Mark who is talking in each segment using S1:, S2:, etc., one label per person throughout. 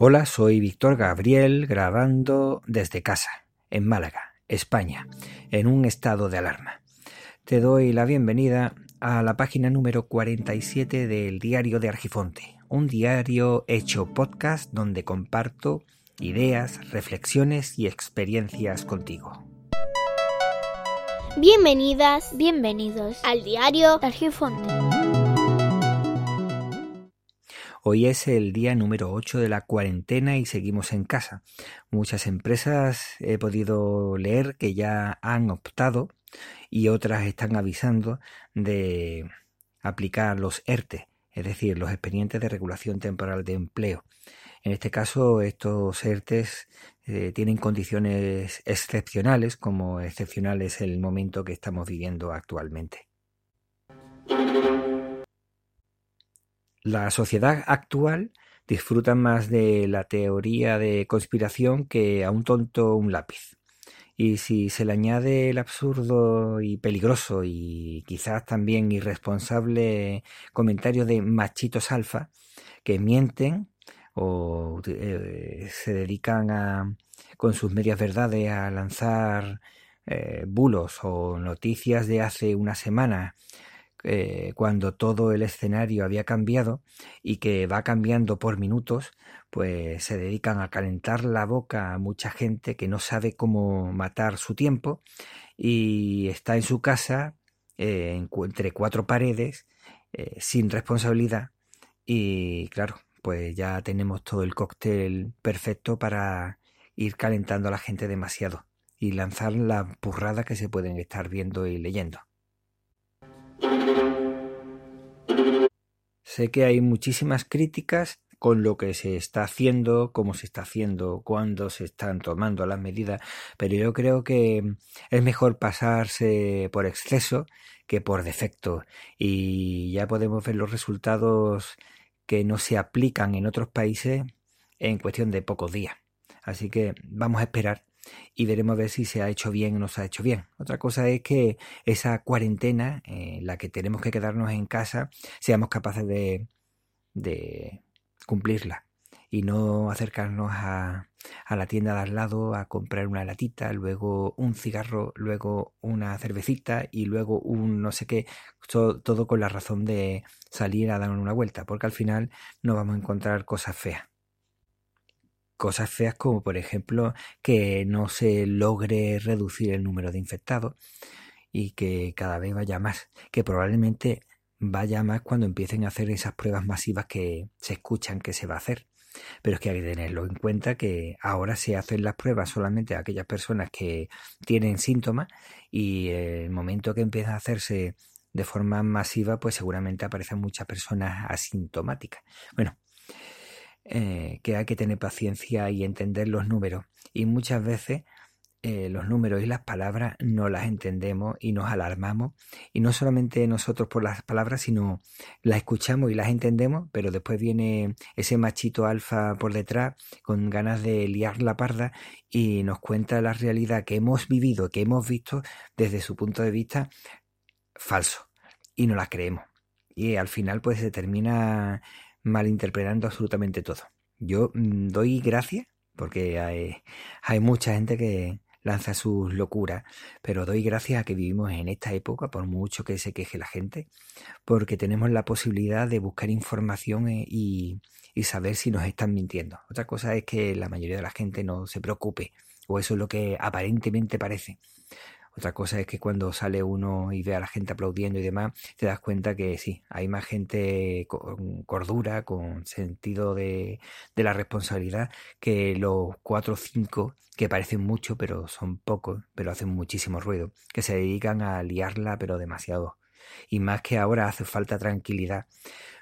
S1: Hola, soy Víctor Gabriel grabando desde casa, en Málaga, España, en un estado de alarma. Te doy la bienvenida a la página número 47 del Diario de Argifonte, un diario hecho podcast donde comparto ideas, reflexiones y experiencias contigo.
S2: Bienvenidas, bienvenidos al Diario de Argifonte.
S1: Hoy es el día número 8 de la cuarentena y seguimos en casa. Muchas empresas he podido leer que ya han optado y otras están avisando de aplicar los ERTE, es decir, los expedientes de regulación temporal de empleo. En este caso, estos ERTES eh, tienen condiciones excepcionales, como excepcional es el momento que estamos viviendo actualmente. La sociedad actual disfruta más de la teoría de conspiración que a un tonto un lápiz. Y si se le añade el absurdo y peligroso y quizás también irresponsable comentario de machitos alfa que mienten o eh, se dedican a, con sus medias verdades a lanzar eh, bulos o noticias de hace una semana eh, cuando todo el escenario había cambiado y que va cambiando por minutos, pues se dedican a calentar la boca a mucha gente que no sabe cómo matar su tiempo y está en su casa eh, entre cuatro paredes eh, sin responsabilidad y claro, pues ya tenemos todo el cóctel perfecto para ir calentando a la gente demasiado y lanzar la burrada que se pueden estar viendo y leyendo. Sé que hay muchísimas críticas con lo que se está haciendo, cómo se está haciendo, cuándo se están tomando las medidas, pero yo creo que es mejor pasarse por exceso que por defecto y ya podemos ver los resultados que no se aplican en otros países en cuestión de pocos días. Así que vamos a esperar y veremos ver si se ha hecho bien o no se ha hecho bien. Otra cosa es que esa cuarentena, en la que tenemos que quedarnos en casa, seamos capaces de, cumplirla y no acercarnos a, la tienda de al lado a comprar una latita, luego un cigarro, luego una cervecita y luego un no sé qué, todo, todo con la razón de salir a dar una vuelta, porque al final no vamos a encontrar cosas feas cosas feas como por ejemplo que no se logre reducir el número de infectados y que cada vez vaya más, que probablemente vaya más cuando empiecen a hacer esas pruebas masivas que se escuchan que se va a hacer. Pero es que hay que tenerlo en cuenta que ahora se hacen las pruebas solamente a aquellas personas que tienen síntomas y el momento que empieza a hacerse de forma masiva, pues seguramente aparecen muchas personas asintomáticas. Bueno, eh, que hay que tener paciencia y entender los números. Y muchas veces eh, los números y las palabras no las entendemos y nos alarmamos. Y no solamente nosotros por las palabras, sino las escuchamos y las entendemos, pero después viene ese machito alfa por detrás con ganas de liar la parda y nos cuenta la realidad que hemos vivido, que hemos visto desde su punto de vista falso. Y no la creemos. Y al final pues se termina malinterpretando absolutamente todo. Yo mm, doy gracias porque hay, mucha gente que lanza sus locuras, pero doy gracias a que vivimos en esta época, por mucho que se queje la gente, porque tenemos la posibilidad de buscar información eh, y saber si nos están mintiendo. Otra cosa es que la mayoría de la gente no se preocupe, o eso es lo que aparentemente parece. Otra cosa es que cuando sale uno y ve a la gente aplaudiendo y demás, te das cuenta que sí, hay más gente con cordura, con sentido de, la responsabilidad, que los cuatro o cinco que parecen mucho, pero son pocos, pero hacen muchísimo ruido, que se dedican a liarla, pero demasiado. Y más que ahora hace falta tranquilidad,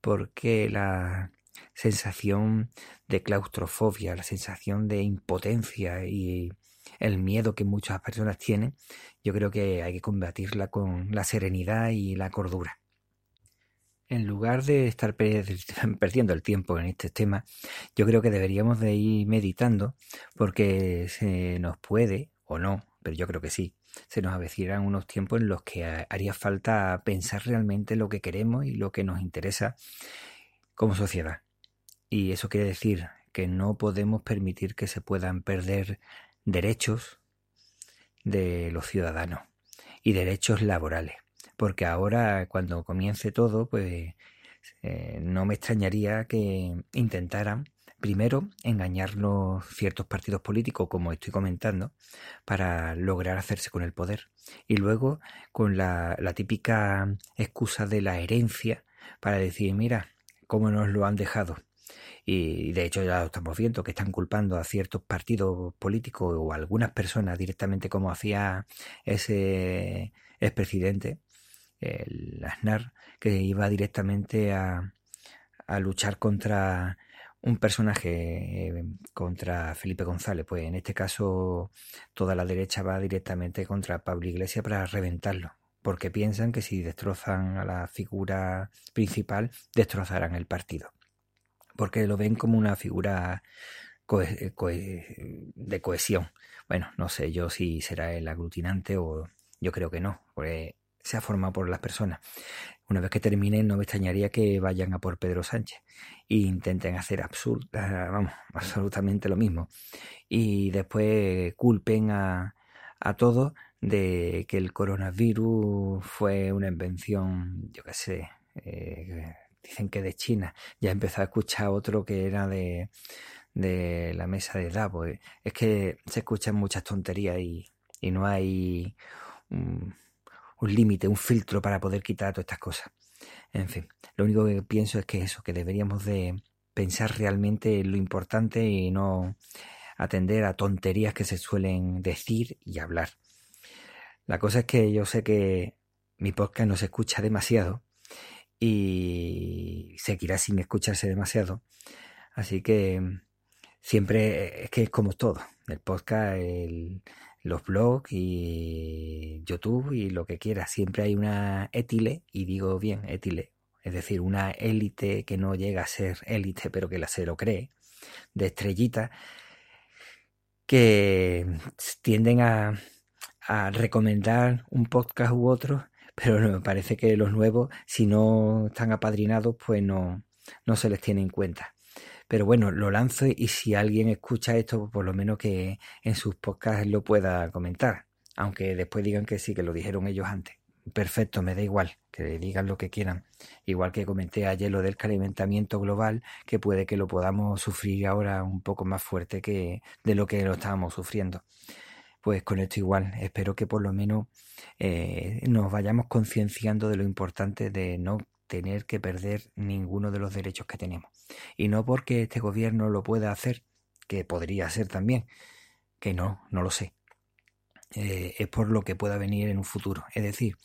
S1: porque la sensación de claustrofobia, la sensación de impotencia y el miedo que muchas personas tienen, yo creo que hay que combatirla con la serenidad y la cordura. En lugar de estar perdiendo el tiempo en este tema, yo creo que deberíamos de ir meditando porque se nos puede, o no, pero yo creo que sí, se nos avecinan unos tiempos en los que haría falta pensar realmente lo que queremos y lo que nos interesa como sociedad. Y eso quiere decir que no podemos permitir que se puedan perder derechos de los ciudadanos y derechos laborales. Porque ahora, cuando comience todo, pues eh, no me extrañaría que intentaran primero engañarnos ciertos partidos políticos, como estoy comentando, para lograr hacerse con el poder. Y luego con la, la típica excusa de la herencia para decir, mira, cómo nos lo han dejado. Y de hecho ya lo estamos viendo, que están culpando a ciertos partidos políticos o a algunas personas directamente como hacía ese expresidente, el Aznar, que iba directamente a, a luchar contra un personaje eh, contra Felipe González, pues en este caso toda la derecha va directamente contra Pablo Iglesias para reventarlo, porque piensan que si destrozan a la figura principal, destrozarán el partido, porque lo ven como una figura de cohesión. Bueno, no sé yo si será el aglutinante o yo creo que no, porque se ha formado por las personas. Una vez que terminen, no me extrañaría que vayan a por Pedro Sánchez e intenten hacer absurda, vamos, absolutamente lo mismo. Y después culpen a, a todos de que el coronavirus fue una invención, yo qué sé, eh, dicen que de China. Ya empezó a escuchar otro que era de, de la mesa de Davos. Es que se escuchan muchas tonterías y, y no hay un límite, un filtro para poder quitar todas estas cosas. En fin, lo único que pienso es que eso, que deberíamos de pensar realmente en lo importante y no atender a tonterías que se suelen decir y hablar. La cosa es que yo sé que mi podcast no se escucha demasiado y seguirá sin escucharse demasiado. Así que siempre es que es como todo. El podcast, el, los blogs y YouTube y lo que quiera. Siempre hay una étile, y digo bien, étile, es decir, una élite que no llega a ser élite, pero que la se lo cree, de estrellita, que tienden a, a recomendar un podcast u otro, pero me parece que los nuevos, si no están apadrinados, pues no, no se les tiene en cuenta. Pero bueno, lo lanzo y si alguien escucha esto, por lo menos que en sus podcasts lo pueda comentar. Aunque después digan que sí, que lo dijeron ellos antes. Perfecto, me da igual, que digan lo que quieran. Igual que comenté ayer lo del calentamiento global, que puede que lo podamos sufrir ahora un poco más fuerte que de lo que lo estábamos sufriendo. Pues con esto igual, espero que por lo menos eh, nos vayamos concienciando de lo importante de no tener que perder ninguno de los derechos que tenemos. Y no porque este gobierno lo pueda hacer, que podría ser también, que no, no lo sé. Eh, es por lo que pueda venir en un futuro. Es decir,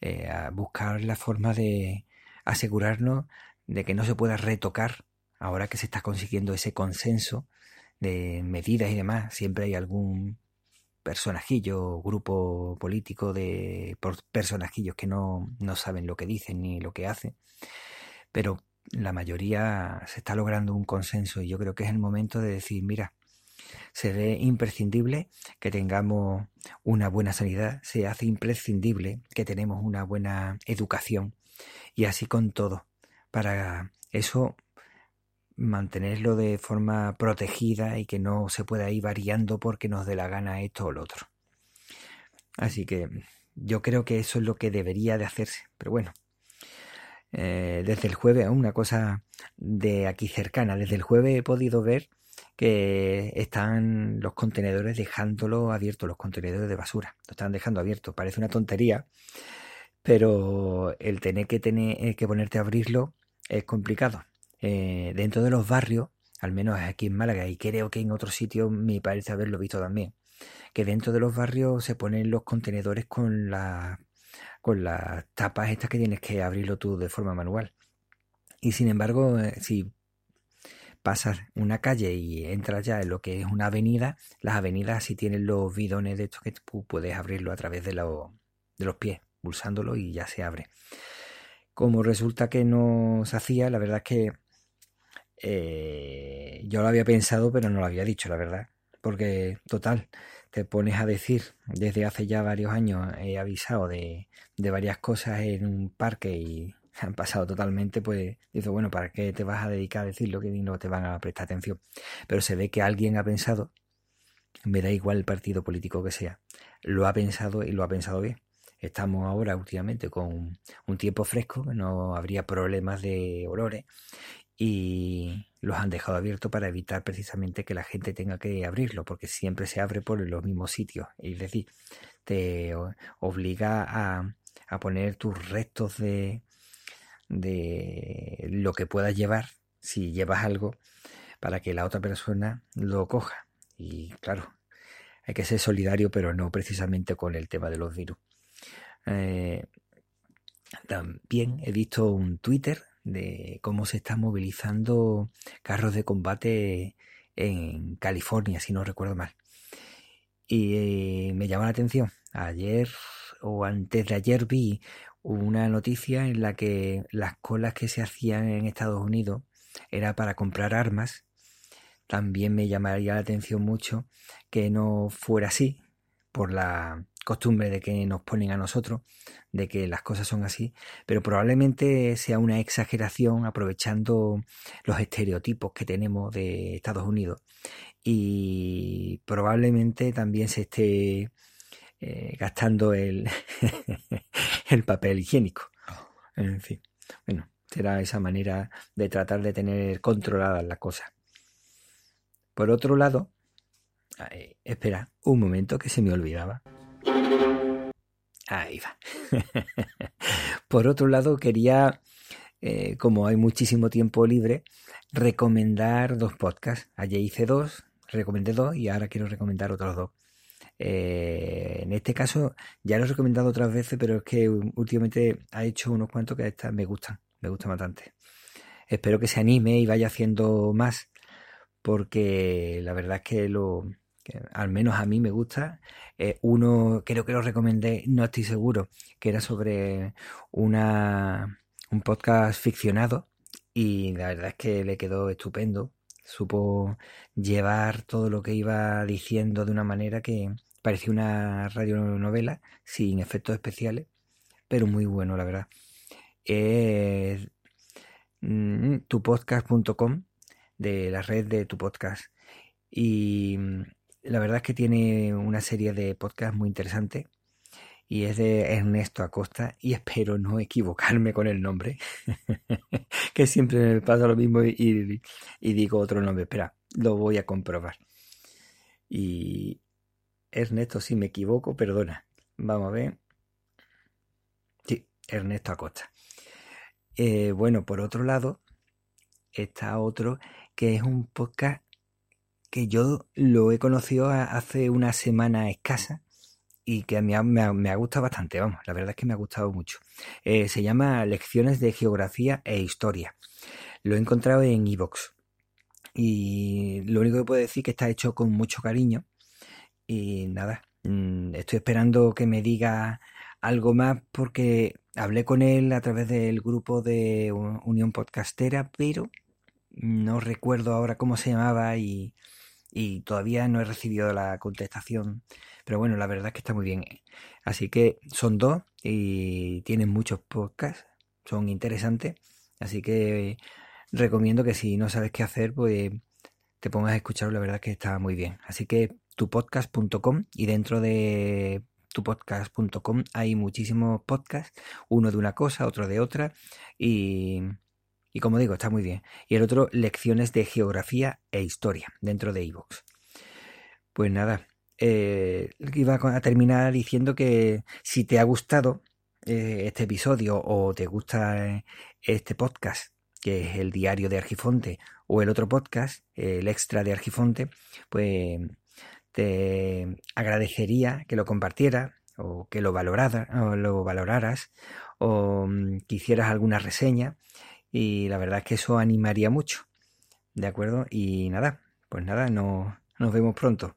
S1: eh, a buscar la forma de asegurarnos de que no se pueda retocar ahora que se está consiguiendo ese consenso de medidas y demás. Siempre hay algún personajillo, grupo político de personajillos que no, no saben lo que dicen ni lo que hacen, pero la mayoría se está logrando un consenso y yo creo que es el momento de decir, mira, se ve imprescindible que tengamos una buena sanidad, se hace imprescindible que tenemos una buena educación y así con todo. Para eso mantenerlo de forma protegida y que no se pueda ir variando porque nos dé la gana esto o lo otro. Así que yo creo que eso es lo que debería de hacerse. Pero bueno, eh, desde el jueves, una cosa de aquí cercana, desde el jueves he podido ver que están los contenedores dejándolo abierto, los contenedores de basura, lo están dejando abierto. Parece una tontería, pero el tener que tener que ponerte a abrirlo es complicado. Eh, dentro de los barrios, al menos aquí en Málaga y creo que en otros sitios me parece haberlo visto también, que dentro de los barrios se ponen los contenedores con, la, con las tapas estas que tienes que abrirlo tú de forma manual. Y sin embargo, eh, si pasas una calle y entras ya en lo que es una avenida, las avenidas sí tienen los bidones de estos que tú puedes abrirlo a través de, de los pies, pulsándolo y ya se abre. Como resulta que no se hacía, la verdad es que eh, yo lo había pensado, pero no lo había dicho, la verdad. Porque, total, te pones a decir, desde hace ya varios años he avisado de, de varias cosas en un parque y han pasado totalmente, pues dice, bueno, ¿para qué te vas a dedicar a decir lo que no te van a prestar atención? Pero se ve que alguien ha pensado, me da igual el partido político que sea, lo ha pensado y lo ha pensado bien. Estamos ahora últimamente con un tiempo fresco, no habría problemas de olores y los han dejado abiertos para evitar precisamente que la gente tenga que abrirlo, porque siempre se abre por los mismos sitios. Es decir, te obliga a, a poner tus restos de, de lo que puedas llevar, si llevas algo, para que la otra persona lo coja. Y claro, hay que ser solidario, pero no precisamente con el tema de los virus. Eh, también he visto un Twitter de cómo se están movilizando carros de combate en California, si no recuerdo mal. Y eh, me llama la atención. Ayer o antes de ayer vi una noticia en la que las colas que se hacían en Estados Unidos era para comprar armas. También me llamaría la atención mucho que no fuera así, por la costumbre de que nos ponen a nosotros, de que las cosas son así, pero probablemente sea una exageración aprovechando los estereotipos que tenemos de Estados Unidos y probablemente también se esté eh, gastando el, el papel higiénico. En fin, bueno, será esa manera de tratar de tener controladas las cosas. Por otro lado, espera, un momento que se me olvidaba. Ahí va. Por otro lado, quería, eh, como hay muchísimo tiempo libre, recomendar dos podcasts. Ayer hice dos, recomendé dos y ahora quiero recomendar otros dos. Eh, en este caso ya lo he recomendado otras veces, pero es que últimamente ha hecho unos cuantos que me gustan, me gustan bastante. Espero que se anime y vaya haciendo más, porque la verdad es que lo, al menos a mí me gusta. Eh, uno, creo que lo recomendé, no estoy seguro, que era sobre una, un podcast ficcionado y la verdad es que le quedó estupendo. Supo llevar todo lo que iba diciendo de una manera que parecía una radionovela sin efectos especiales, pero muy bueno, la verdad. Es mm, tupodcast.com de la red de tu podcast y la verdad es que tiene una serie de podcasts muy interesantes y es de Ernesto Acosta y espero no equivocarme con el nombre, que siempre me pasa lo mismo y, digo otro nombre. Espera, lo voy a comprobar. Y Ernesto, si me equivoco, perdona. Vamos a ver. Sí, Ernesto Acosta. Eh, bueno, por otro lado, está otro que es un podcast que yo lo he conocido hace una semana escasa y que a mí me ha, gustado bastante, vamos, la verdad es que me ha gustado mucho. Eh, se llama Lecciones de Geografía e Historia. Lo he encontrado en iVoox. y lo único que puedo decir es que está hecho con mucho cariño y nada, mm, estoy esperando que me diga algo más porque hablé con él a través del grupo de Unión Podcastera, pero no recuerdo ahora cómo se llamaba y y todavía no he recibido la contestación. Pero bueno, la verdad es que está muy bien. Así que son dos y tienen muchos podcasts, son interesantes. Así que recomiendo que si no sabes qué hacer, pues te pongas a escucharlo, la verdad es que está muy bien. Así que tupodcast.com y dentro de tupodcast.com hay muchísimos podcasts, uno de una cosa, otro de otra y y como digo, está muy bien. Y el otro, lecciones de geografía e historia dentro de iVoox. Pues nada, eh, iba a terminar diciendo que si te ha gustado eh, este episodio o te gusta eh, este podcast, que es el diario de Argifonte, o el otro podcast, el extra de Argifonte, pues te agradecería que lo compartieras o que lo, valorara, o lo valoraras o mm, que hicieras alguna reseña y la verdad es que eso animaría mucho. ¿De acuerdo? Y nada, pues nada, no, nos vemos pronto.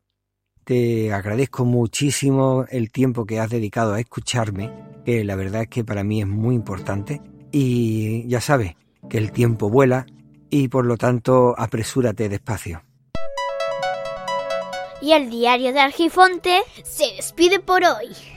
S1: Te agradezco muchísimo el tiempo que has dedicado a escucharme, que la verdad es que para mí es muy importante. Y ya sabes que el tiempo vuela y por lo tanto apresúrate despacio.
S2: Y el diario de Argifonte se despide por hoy.